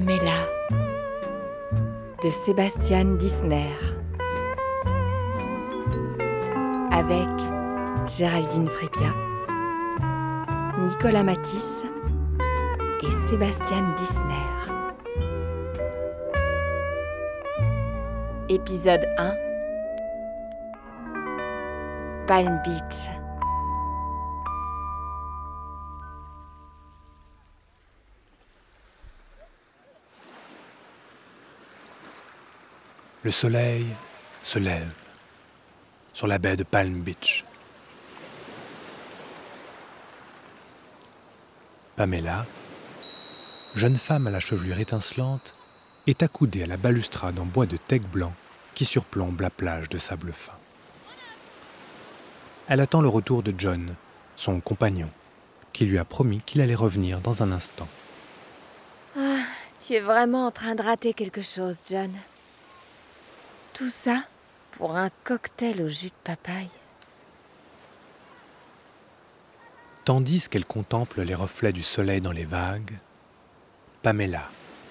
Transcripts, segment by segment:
Pamela de Sébastien Disner avec Géraldine Frépia, Nicolas Matisse et Sébastien Disner. Épisode 1 Palm Beach. Le soleil se lève sur la baie de Palm Beach. Pamela, jeune femme à la chevelure étincelante, est accoudée à la balustrade en bois de teck blanc qui surplombe la plage de sable fin. Elle attend le retour de John, son compagnon, qui lui a promis qu'il allait revenir dans un instant. Ah, tu es vraiment en train de rater quelque chose, John. Tout ça pour un cocktail au jus de papaye. Tandis qu'elle contemple les reflets du soleil dans les vagues, Pamela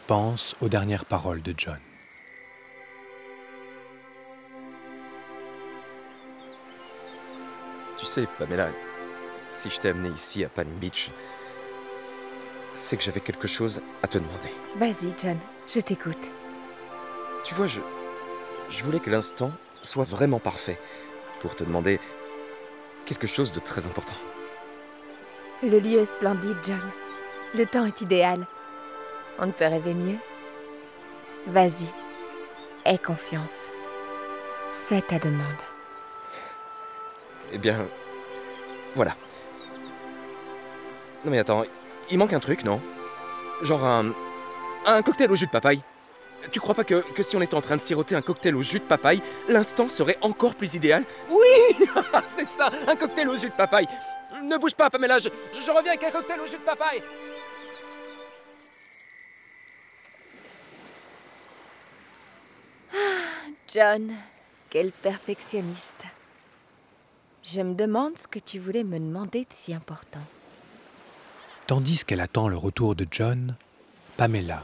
pense aux dernières paroles de John. Tu sais, Pamela, si je t'ai amené ici à Palm Beach, c'est que j'avais quelque chose à te demander. Vas-y, John, je t'écoute. Tu vois, je, je voulais que l'instant soit vraiment parfait pour te demander quelque chose de très important. Le lieu est splendide, John. Le temps est idéal. On ne peut rêver mieux. Vas-y, aie confiance. Fais ta demande. Eh bien, voilà. Non mais attends, il manque un truc, non? Genre un, un cocktail au jus de papaye. Tu crois pas que, que si on était en train de siroter un cocktail au jus de papaye, l'instant serait encore plus idéal? Oui C'est ça, un cocktail au jus de papaye. Ne bouge pas, Pamela, je, je reviens avec un cocktail au jus de papaye. John, quel perfectionniste. Je me demande ce que tu voulais me demander de si important. Tandis qu'elle attend le retour de John, Pamela,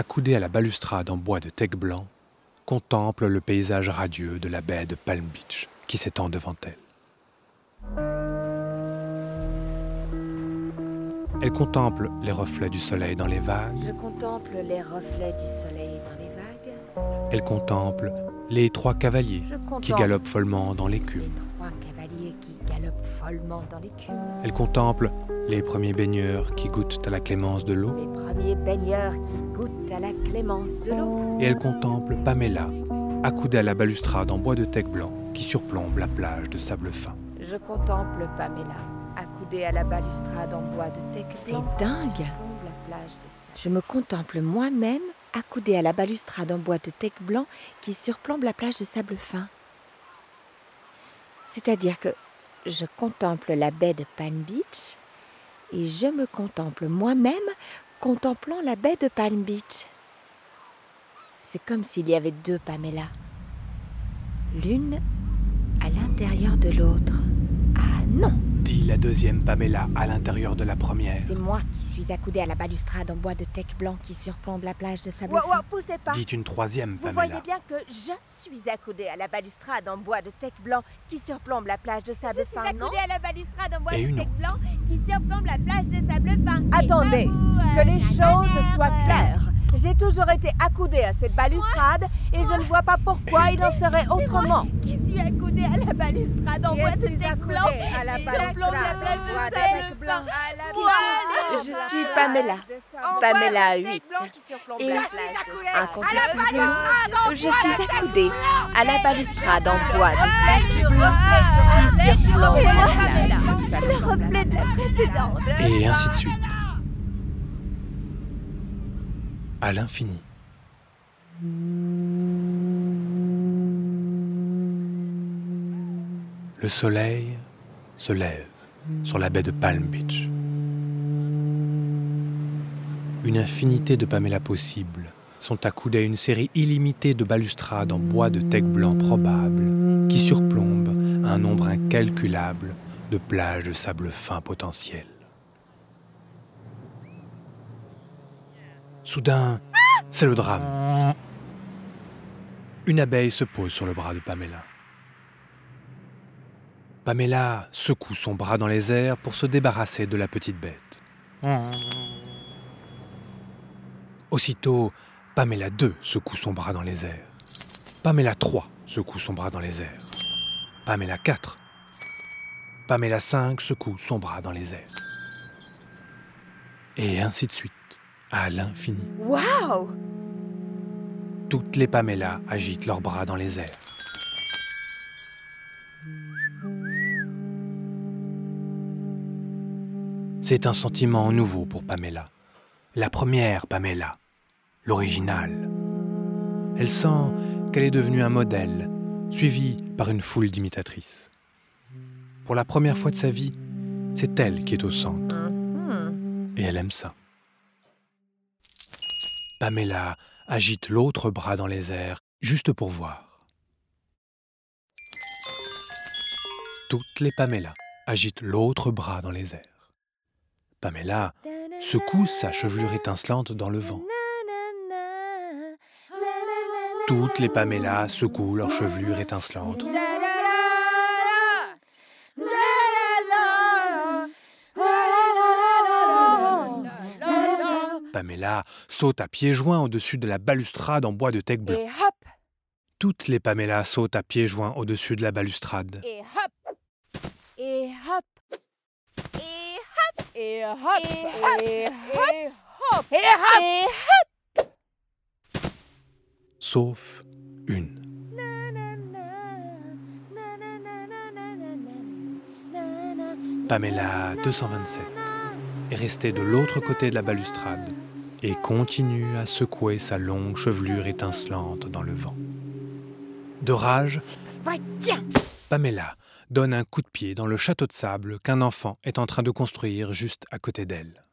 accoudée à la balustrade en bois de teck blanc, contemple le paysage radieux de la baie de Palm Beach qui s'étend devant elle. Elle contemple les reflets du soleil dans les vagues, Je contemple les reflets du soleil dans les vagues. elle contemple les trois cavaliers qui galopent follement dans l'écume, dans l'écume. elle contemple les premiers baigneurs qui goûtent à la clémence de l'eau, Les premiers baigneurs qui goûtent à la clémence de l'eau. et elle contemple Pamela, accoudée à la balustrade en bois de teck blanc qui surplombe la plage de sable fin. Je contemple Pamela, accoudée à la balustrade en bois de teck C'est blanc qui dingue. surplombe la plage de sable. Je me contemple moi-même accoudée à la balustrade en bois de teck blanc qui surplombe la plage de sable fin. C'est-à-dire que je contemple la baie de Palm Beach et je me contemple moi-même contemplant la baie de Palm Beach. C'est comme s'il y avait deux Pamela. L'une à l'intérieur de l'autre. Ah non Dit la deuxième Pamela à l'intérieur de la première. C'est moi qui suis accoudée à la balustrade en bois de teck blanc qui surplombe la plage de sable Wow, fin. wow, poussez pas Dit une troisième Vous Pamela. voyez bien que je suis accoudée à la balustrade en bois de teck blanc qui surplombe la plage de sable fin, non à la balustrade en bois Et de teck blanc qui surplombe la plage de sable fin. Attendez, j'avoue, que euh, les choses soient euh, claires. J'ai toujours été accoudée à cette balustrade et je ne vois pas pourquoi il en serait autrement. Qui suis accoudée à la balustrade en Je bois de suis teck accoudée blanc à la balustrade surplombe la plage en bois de blanc. Moi, Je suis Pamela. Pamela 8. Et incontestablement, je suis accoudée à la balustrade en bois de teck blanc qui surplombe la plage de sable le reflet de la précédente. Et ainsi de suite. À l'infini. Le soleil se lève sur la baie de Palm Beach. Une infinité de Pamela possibles sont accoudées à une série illimitée de balustrades en bois de teck blanc probable qui surplombent un nombre incalculable de plages de sable fin potentielles. Soudain, C'est le drame. Une abeille se pose sur le bras de Pamela. Pamela secoue son bras dans les airs pour se débarrasser de la petite bête. Aussitôt, Pamela 2 secoue son bras dans les airs. Pamela 3 secoue son bras dans les airs. Pamela 4. Pamela 5 secoue son bras dans les airs. Et ainsi de suite, à l'infini. Waouh Toutes les Pamela agitent leurs bras dans les airs. C'est un sentiment nouveau pour Pamela. La première Pamela, l'originale. Elle sent qu'elle est devenue un modèle, suivie par une foule d'imitatrices. Pour la première fois de sa vie, c'est elle qui est au centre. Mhm. Et elle aime ça. Pamela agite l'autre bras dans les airs, juste pour voir. Toutes les Pamela agitent l'autre bras dans les airs. Pamela secoue sa chevelure étincelante dans le vent. Toutes les Pamela secouent leur chevelure étincelante. Pamela saute à pieds joints au-dessus de la balustrade en bois de teck blanc. Et hop Toutes les Pamela sautent à pieds joints au-dessus de la balustrade. Et hop Et hop Et hop Et hop Et hop Et hop Et hop Sauf une. Pamela 227 est restée de l'autre côté de la balustrade et continue à secouer sa longue chevelure étincelante dans le vent. De rage, Pamela donne un coup de pied dans le château de sable qu'un enfant est en train de construire juste à côté d'elle.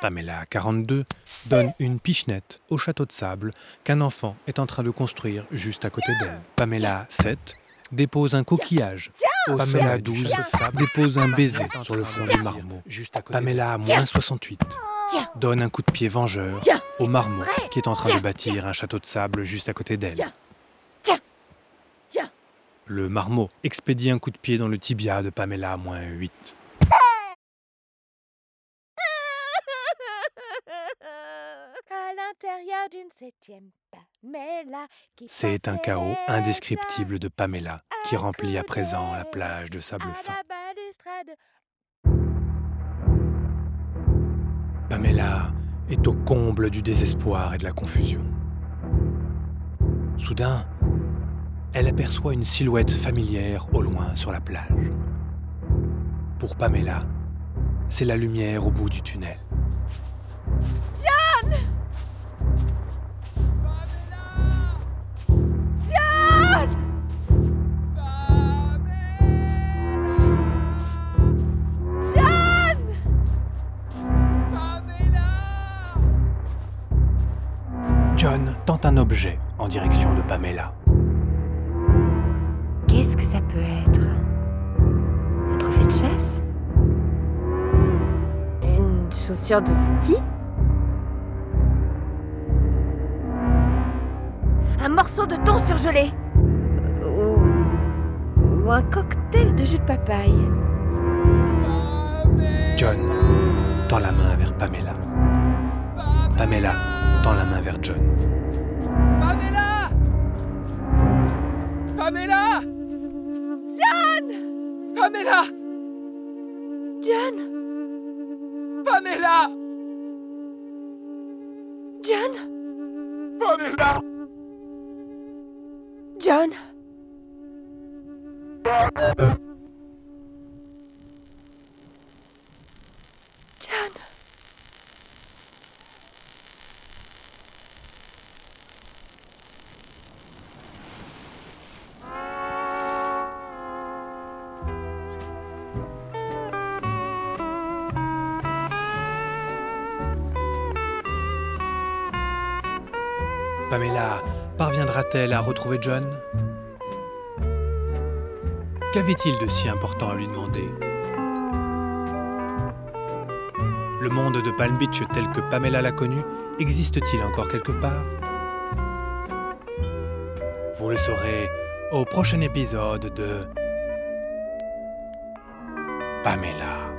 Pamela 42 donne une pichenette au château de sable qu'un enfant est en train de construire juste à côté d'elle. Pamela 7 dépose un coquillage. Pamela sommet du 12 château de sable. dépose un baiser sur le front du marmot. Juste à. Pamela moins 68 Tiens. donne un coup de pied vengeur au marmot qui est en train de bâtir un château de sable juste à côté d'elle. Tiens. Tiens. Tiens. Le marmot expédie un coup de pied dans le tibia de Pamela moins 8. À Pamela qui C'est un chaos indescriptible de Pamela qui remplit à présent la plage de sable fin. Pamela est au comble du désespoir et de la confusion. Soudain, elle aperçoit une silhouette familière au loin sur la plage. Pour Pamela, c'est la lumière au bout du tunnel. Objet en direction de Pamela. Qu'est-ce que ça peut être? Un trophée de chasse? Une chaussure de ski? Un morceau de thon surgelé? ou, ou un cocktail de jus de papaye? John tend la main vers Pamela. Pamela tend la main vers John. Pamela! John! Pamela! John! Pamela! John! Pamela! John Pamela parviendra-t-elle à retrouver John? Qu'avait-il de si important à lui demander? Le monde de Palm Beach tel que Pamela l'a connu existe-t-il encore quelque part? Vous le saurez au prochain épisode de Pamela.